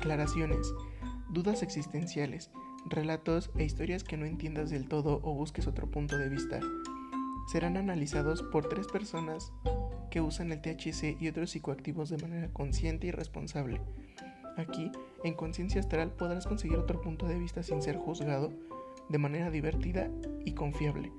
aclaraciones, dudas existenciales, relatos e historias que no entiendas del todo o busques otro punto de vista. Serán analizados por tres personas que usan el THC y otros psicoactivos de manera consciente y responsable. Aquí, en Conciencia Astral, podrás conseguir otro punto de vista sin ser juzgado, de manera divertida y confiable.